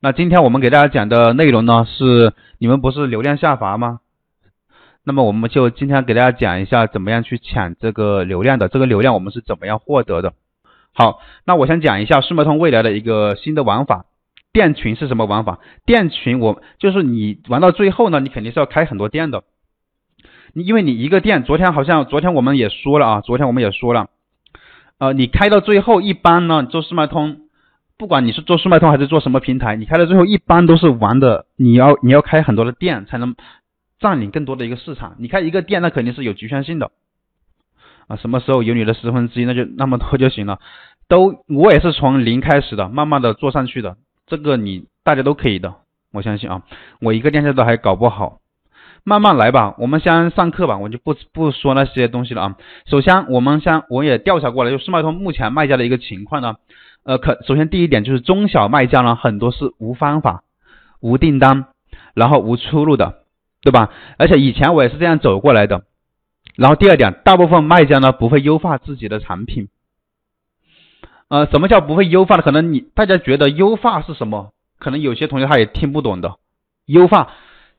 那今天我们给大家讲的内容呢，是你们不是流量下滑吗？那么我们就今天给大家讲一下怎么样去抢这个流量的，这个流量我们是怎么样获得的。好，那我先讲一下速卖通未来的一个新的玩法，店群是什么玩法？店群我就是你玩到最后呢，你肯定是要开很多店的。因为你一个店，昨天好像昨天我们也说了啊，昨天我们也说了，呃，你开到最后一般呢做速卖通，不管你是做速卖通还是做什么平台，你开到最后一般都是玩的，你要你要开很多的店才能占领更多的一个市场。你开一个店那肯定是有局限性的啊，什么时候有你的十分之一，那就那么多就行了。都，我也是从零开始的，慢慢的做上去的。这个你大家都可以的，我相信啊。我一个店现在都还搞不好，慢慢来吧。我们先上课吧，我就不不说那些东西了啊。首先，我们先我也调查过了，就速卖通目前卖家的一个情况呢，呃，可首先第一点就是中小卖家呢，很多是无方法、无订单，然后无出路的，对吧？而且以前我也是这样走过来的。然后第二点，大部分卖家呢不会优化自己的产品。呃，什么叫不会优化的？可能你大家觉得优化是什么？可能有些同学他也听不懂的。优化，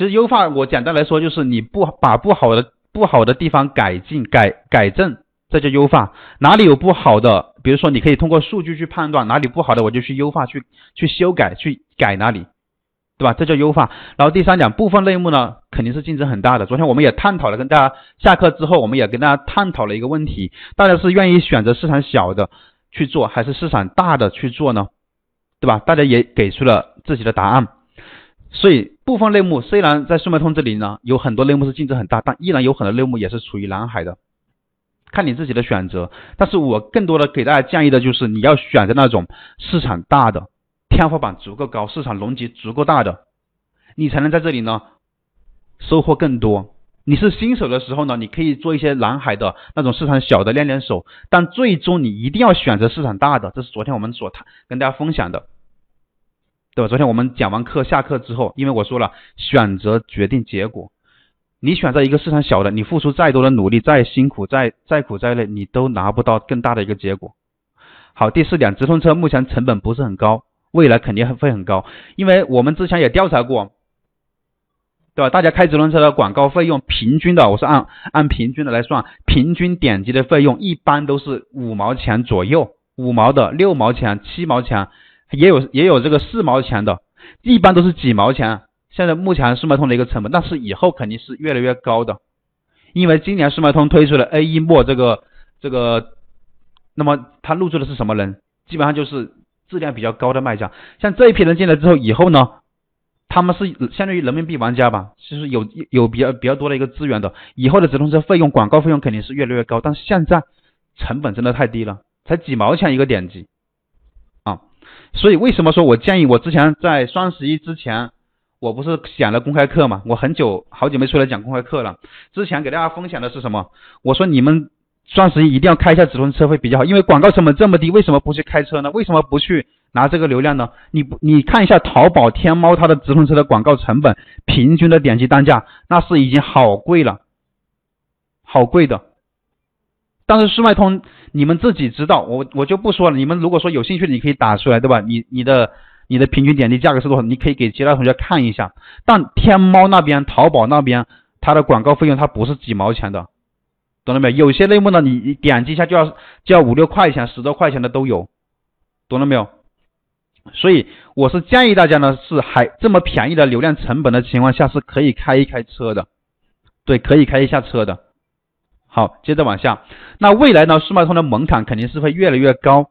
其实优化我简单来说就是你不把不好的不好的地方改进改改正，这叫优化。哪里有不好的，比如说你可以通过数据去判断哪里不好的，我就去优化去去修改去改哪里，对吧？这叫优化。然后第三讲部分类目呢，肯定是竞争很大的。昨天我们也探讨了，跟大家下课之后我们也跟大家探讨了一个问题，大家是愿意选择市场小的。去做还是市场大的去做呢？对吧？大家也给出了自己的答案。所以部分类目虽然在速卖通这里呢有很多类目是竞争很大，但依然有很多类目也是处于蓝海的，看你自己的选择。但是我更多的给大家建议的就是你要选择那种市场大的、天花板足够高、市场容积足够大的，你才能在这里呢收获更多。你是新手的时候呢，你可以做一些蓝海的那种市场小的练练手，但最终你一定要选择市场大的。这是昨天我们所谈跟大家分享的，对吧？昨天我们讲完课下课之后，因为我说了，选择决定结果。你选择一个市场小的，你付出再多的努力，再辛苦，再再苦再累，你都拿不到更大的一个结果。好，第四点，直通车目前成本不是很高，未来肯定会很高，因为我们之前也调查过。对吧？大家开直通车的广告费用平均的，我是按按平均的来算，平均点击的费用一般都是五毛钱左右，五毛的、六毛钱、七毛钱，也有也有这个四毛钱的，一般都是几毛钱。现在目前速卖通的一个成本，但是以后肯定是越来越高的，因为今年速卖通推出了 A 一墨这个这个，那么他入驻的是什么人？基本上就是质量比较高的卖家，像这一批人进来之后，以后呢？他们是相当于人民币玩家吧，其实有有比较比较多的一个资源的，以后的直通车费用、广告费用肯定是越来越高，但现在成本真的太低了，才几毛钱一个点击！所以为什么说我建议我之前在双十一之前，我不是讲了公开课嘛？我很久好久没出来讲公开课了，之前给大家分享的是什么？我说你们双十一一定要开一下直通车会比较好，因为广告成本这么低，为什么不去开车呢？为什么不去？拿这个流量呢？你不你看一下淘宝、天猫它的直通车的广告成本，平均的点击单价那是已经好贵了，好贵的。但是速卖通你们自己知道，我我就不说了。你们如果说有兴趣，你可以打出来，对吧？你你的你的平均点击价格是多少？你可以给其他同学看一下。但天猫那边、淘宝那边，它的广告费用它不是几毛钱的，懂了没有？有些类目呢，你点击一下就要就要五六块钱、十多块钱的都有，懂了没有？所以我是建议大家呢，是还这么便宜的流量成本的情况下，是可以开一开车的，对，可以开一下车的。好，接着往下，那未来呢，速卖通的门槛肯定是会越来越高。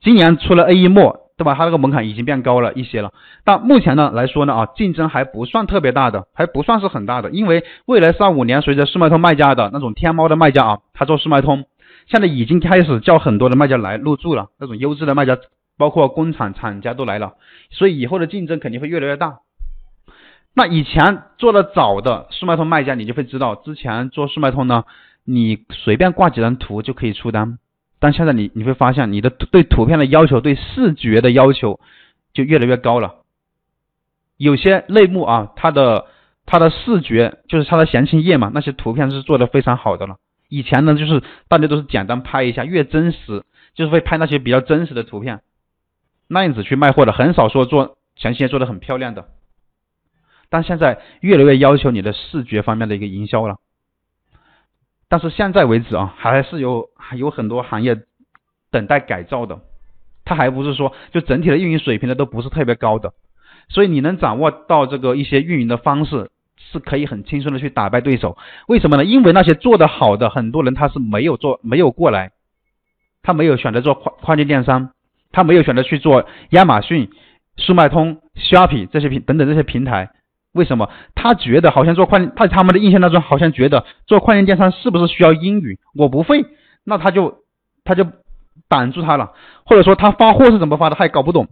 今年出了 A 一末，对吧？它那个门槛已经变高了一些了。但目前呢来说呢，啊，竞争还不算特别大的，还不算是很大的。因为未来三五年，随着速卖通卖家的那种天猫的卖家啊，他做速卖通，现在已经开始叫很多的卖家来入驻了，那种优质的卖家。包括工厂厂家都来了，所以以后的竞争肯定会越来越大。那以前做的早的速卖通卖家，你就会知道，之前做速卖通呢，你随便挂几张图就可以出单，但现在你你会发现，你的对图片的要求、对视觉的要求就越来越高了。有些类目啊，它的它的视觉就是它的详情页嘛，那些图片是做的非常好的了。以前呢，就是大家都是简单拍一下，越真实就是会拍那些比较真实的图片。那样子去卖货的很少说做详情页做的很漂亮的，但现在越来越要求你的视觉方面的一个营销了。但是现在为止啊，还是有还有很多行业等待改造的，它还不是说就整体的运营水平呢都不是特别高的，所以你能掌握到这个一些运营的方式，是可以很轻松的去打败对手。为什么呢？因为那些做的好的很多人他是没有做没有过来，他没有选择做跨跨境电商，他没有选择去做亚马逊、速卖通、Shoppe 这些平等等这些平台。为什么他觉得好像做快，他他们的印象当中好像觉得做跨境电商是不是需要英语？我不会，那他就他就挡住他了，或者说他发货是怎么发的，他也搞不懂。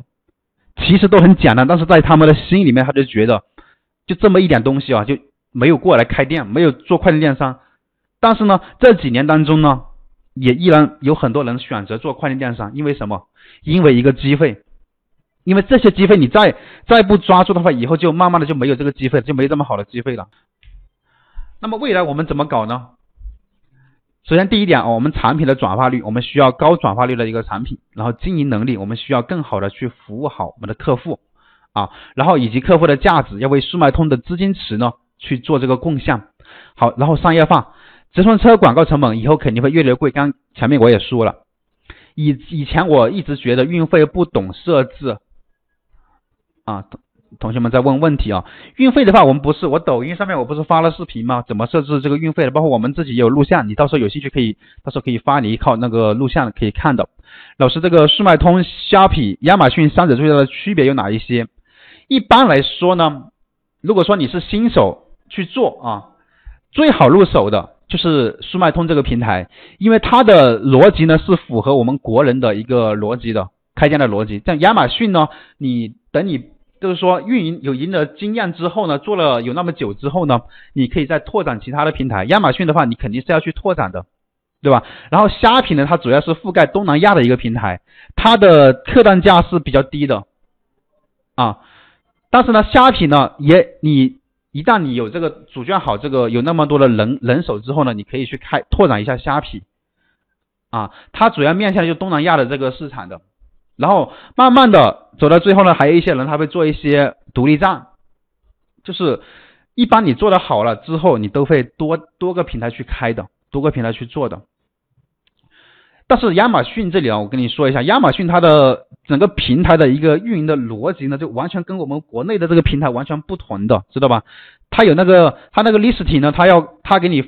其实都很简单，但是在他们的心里面，他就觉得就这么一点东西啊，就没有过来开店，没有做跨境电商。但是呢，这几年当中呢，也依然有很多人选择做跨境电商，因为什么？因为一个机会。因为这些机会你再再不抓住的话，以后就慢慢的就没有这个机会，就没这么好的机会了。那么未来我们怎么搞呢？首先第一点啊，我们产品的转化率，我们需要高转化率的一个产品，然后经营能力，我们需要更好的去服务好我们的客户啊，然后以及客户的价值要为速卖通的资金池呢去做这个贡献。好，然后商业化，直通车广告成本以后肯定会越来越贵。刚前面我也说了，以以前我一直觉得运费不懂设置。啊，同同学们在问问题啊，运费的话，我们不是我抖音上面我不是发了视频吗？怎么设置这个运费的？包括我们自己也有录像，你到时候有兴趣可以，到时候可以发你一套那个录像可以看的。老师，这个速卖通、虾皮、亚马逊三者最大的区别有哪一些？一般来说呢，如果说你是新手去做啊，最好入手的就是速卖通这个平台，因为它的逻辑呢是符合我们国人的一个逻辑的开店的逻辑。像亚马逊呢，你等你。就是说，运营有赢得经验之后呢，做了有那么久之后呢，你可以再拓展其他的平台。亚马逊的话，你肯定是要去拓展的，对吧？然后虾皮呢，它主要是覆盖东南亚的一个平台，它的客单价是比较低的啊。但是呢，虾皮呢，也你一旦你有这个组建好这个有那么多的人人手之后呢，你可以去开拓展一下虾皮啊。它主要面向就东南亚的这个市场的。然后慢慢的走到最后呢，还有一些人他会做一些独立站，就是一般你做的好了之后，你都会多多个平台去开的，多个平台去做的。但是亚马逊这里啊，我跟你说一下，亚马逊它的整个平台的一个运营的逻辑呢，就完全跟我们国内的这个平台完全不同的，知道吧？它有那个它那个 listing 呢，它要它给你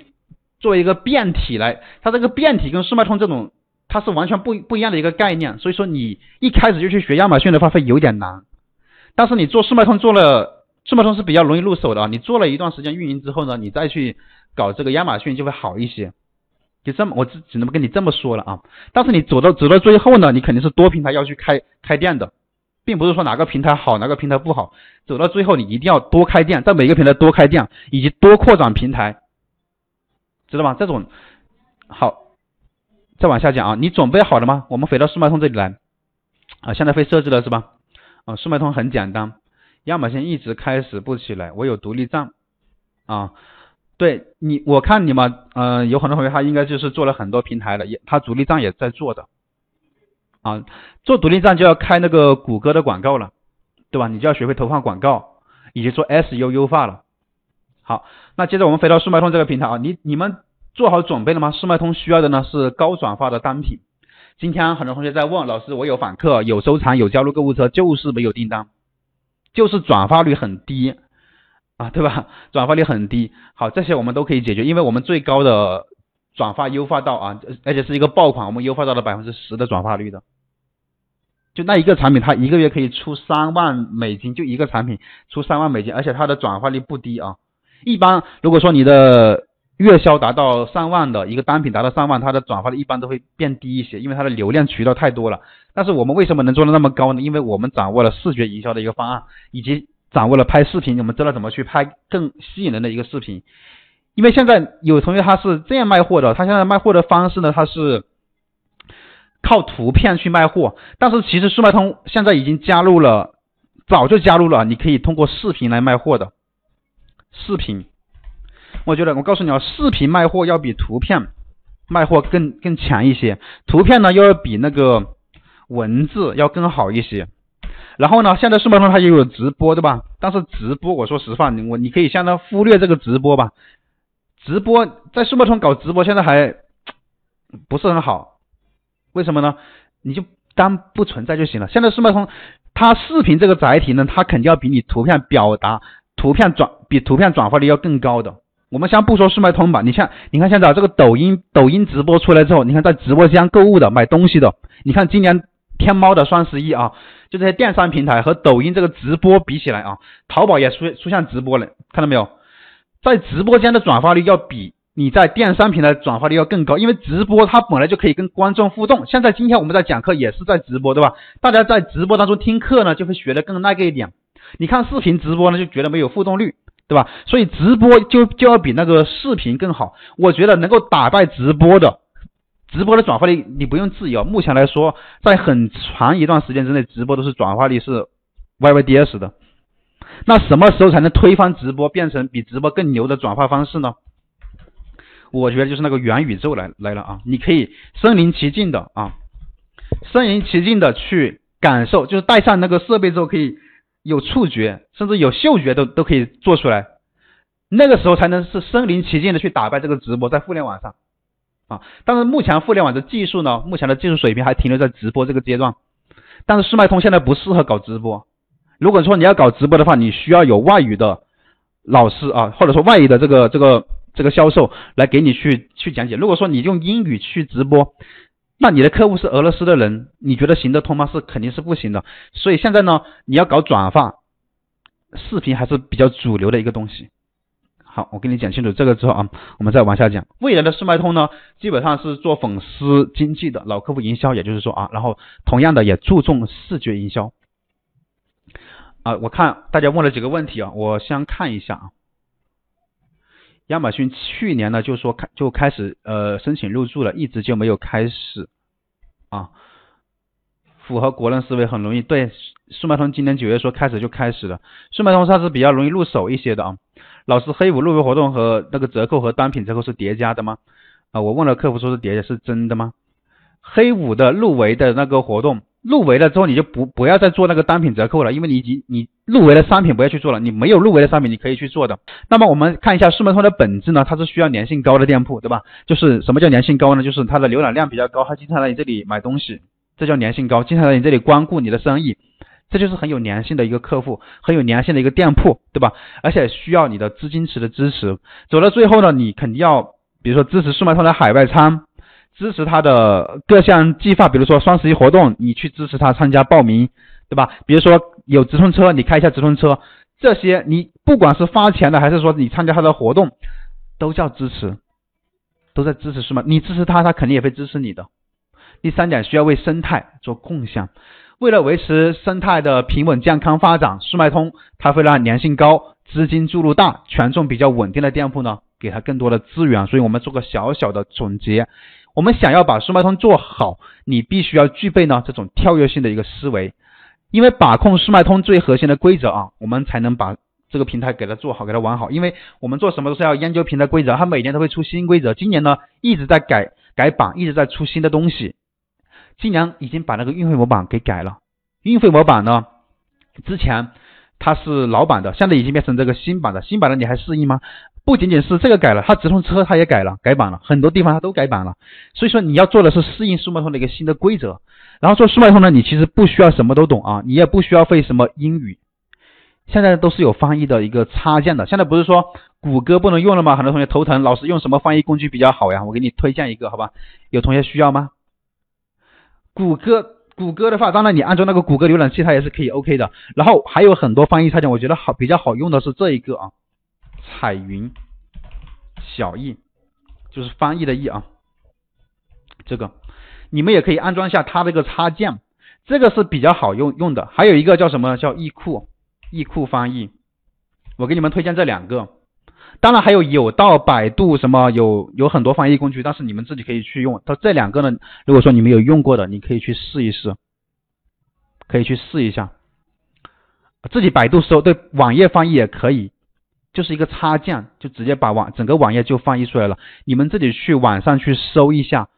做一个变体来，它这个变体跟速卖通这种。它是完全不不一样的一个概念，所以说你一开始就去学亚马逊的话会有点难，但是你做速卖通做了，速卖通是比较容易入手的啊。你做了一段时间运营之后呢，你再去搞这个亚马逊就会好一些。就这么，我只只能跟你这么说了啊。但是你走到走到最后呢，你肯定是多平台要去开开店的，并不是说哪个平台好哪个平台不好。走到最后你一定要多开店，在每个平台多开店，以及多扩展平台，知道吗？这种好。再往下讲啊，你准备好了吗？我们回到速卖通这里来啊，现在会设置了是吧？啊，速卖通很简单，亚马逊一直开始不起来，我有独立站啊。对你，我看你们，嗯，有很多同学他应该就是做了很多平台了，也他独立站也在做的啊。做独立站就要开那个谷歌的广告了，对吧？你就要学会投放广告，以及做 SEO 优化了。好，那接着我们回到速卖通这个平台啊，你你们。做好准备了吗？速卖通需要的呢是高转化的单品。今天很多同学在问老师，我有访客，有收藏，有加入购物车，就是没有订单，就是转化率很低啊，对吧？转化率很低。好，这些我们都可以解决，因为我们最高的转化优化到啊，而且是一个爆款，我们优化到了百分之十的转化率的。就那一个产品，它一个月可以出三万美金，就一个产品出三万美金，而且它的转化率不低啊。一般如果说你的月销达到上万的一个单品达到上万，它的转化率一般都会变低一些，因为它的流量渠道太多了。但是我们为什么能做的那么高呢？因为我们掌握了视觉营销的一个方案，以及掌握了拍视频，我们知道怎么去拍更吸引人的一个视频。因为现在有同学他是这样卖货的，他现在卖货的方式呢，他是靠图片去卖货，但是其实速卖通现在已经加入了，早就加入了，你可以通过视频来卖货的视频。我觉得，我告诉你啊，视频卖货要比图片卖货更更强一些，图片呢又要比那个文字要更好一些，然后呢，现在速卖通它也有直播，对吧？但是直播，我说实话，你我你可以相当忽略这个直播吧。直播在速卖通搞直播，现在还不是很好，为什么呢？你就当不存在就行了。现在速卖通它视频这个载体呢，它肯定要比你图片表达、图片转比图片转化率要更高的。我们先不说速卖通吧，你像你看现在这个抖音抖音直播出来之后，你看在直播间购物的买东西的，你看今年天猫的双十一啊，就这些电商平台和抖音这个直播比起来啊，淘宝也出出现直播了，看到没有？在直播间的转化率要比你在电商平台转化率要更高，因为直播它本来就可以跟观众互动。现在今天我们在讲课也是在直播，对吧？大家在直播当中听课呢，就会学的更那个一点。你看视频直播呢，就觉得没有互动率。对吧？所以直播就就要比那个视频更好。我觉得能够打败直播的，直播的转化率你不用质疑啊。目前来说，在很长一段时间之内，直播都是转化率是 YYDS 的。那什么时候才能推翻直播，变成比直播更牛的转化方式呢？我觉得就是那个元宇宙来来了啊！你可以身临其境的啊，身临其境的去感受，就是带上那个设备之后可以。有触觉，甚至有嗅觉都都可以做出来，那个时候才能是身临其境的去打败这个直播在互联网上啊。但是目前互联网的技术呢，目前的技术水平还停留在直播这个阶段。但是速卖通现在不适合搞直播。如果说你要搞直播的话，你需要有外语的老师啊，或者说外语的这个这个这个销售来给你去去讲解。如果说你用英语去直播，那你的客户是俄罗斯的人，你觉得行得通吗？是肯定是不行的。所以现在呢，你要搞转发，视频还是比较主流的一个东西。好，我跟你讲清楚这个之后啊，我们再往下讲。未来的速卖通呢，基本上是做粉丝经济的老客户营销，也就是说啊，然后同样的也注重视觉营销。啊，我看大家问了几个问题啊，我先看一下啊。亚马逊去年呢就说开就开始呃申请入驻了，一直就没有开始啊，符合国人思维很容易。对，速卖通今年九月说开始就开始了，速卖通它是比较容易入手一些的啊。老师，黑五入围活动和那个折扣和单品折扣是叠加的吗？啊，我问了客服说是叠加，是真的吗？黑五的入围的那个活动。入围了之后，你就不不要再做那个单品折扣了，因为你已经你入围的商品不要去做了，你没有入围的商品你可以去做的。那么我们看一下速卖通的本质呢，它是需要粘性高的店铺，对吧？就是什么叫粘性高呢？就是它的浏览量比较高，他经常来你这里买东西，这叫粘性高，经常来你这里光顾你的生意，这就是很有粘性的一个客户，很有粘性的一个店铺，对吧？而且需要你的资金池的支持。走到最后呢，你肯定要比如说支持速卖通的海外仓。支持他的各项计划，比如说双十一活动，你去支持他参加报名，对吧？比如说有直通车，你开一下直通车，这些你不管是发钱的，还是说你参加他的活动，都叫支持，都在支持是吗？你支持他，他肯定也会支持你的。第三点，需要为生态做贡献，为了维持生态的平稳健康发展，速卖通它会让粘性高、资金注入大、权重比较稳定的店铺呢，给他更多的资源。所以我们做个小小的总结。我们想要把速卖通做好，你必须要具备呢这种跳跃性的一个思维，因为把控速卖通最核心的规则啊，我们才能把这个平台给它做好，给它玩好。因为我们做什么都是要研究平台规则，它每年都会出新规则，今年呢一直在改改版，一直在出新的东西。今年已经把那个运费模板给改了，运费模板呢之前它是老版的，现在已经变成这个新版的，新版的你还适应吗？不仅仅是这个改了，它直通车它也改了，改版了，很多地方它都改版了。所以说你要做的是适应速卖通的一个新的规则。然后做速卖通呢，你其实不需要什么都懂啊，你也不需要会什么英语，现在都是有翻译的一个插件的。现在不是说谷歌不能用了吗？很多同学头疼，老师用什么翻译工具比较好呀？我给你推荐一个，好吧？有同学需要吗？谷歌，谷歌的话，当然你安装那个谷歌浏览器它也是可以 OK 的。然后还有很多翻译插件，我觉得好比较好用的是这一个啊。彩云小艺就是翻译的译啊，这个你们也可以安装一下它这个插件，这个是比较好用用的。还有一个叫什么叫易库易库翻译，我给你们推荐这两个。当然还有有道、百度什么有有很多翻译工具，但是你们自己可以去用。它这两个呢，如果说你们有用过的，你可以去试一试，可以去试一下，自己百度搜对网页翻译也可以。就是一个插件，就直接把网整个网页就翻译出来了。你们自己去网上去搜一下，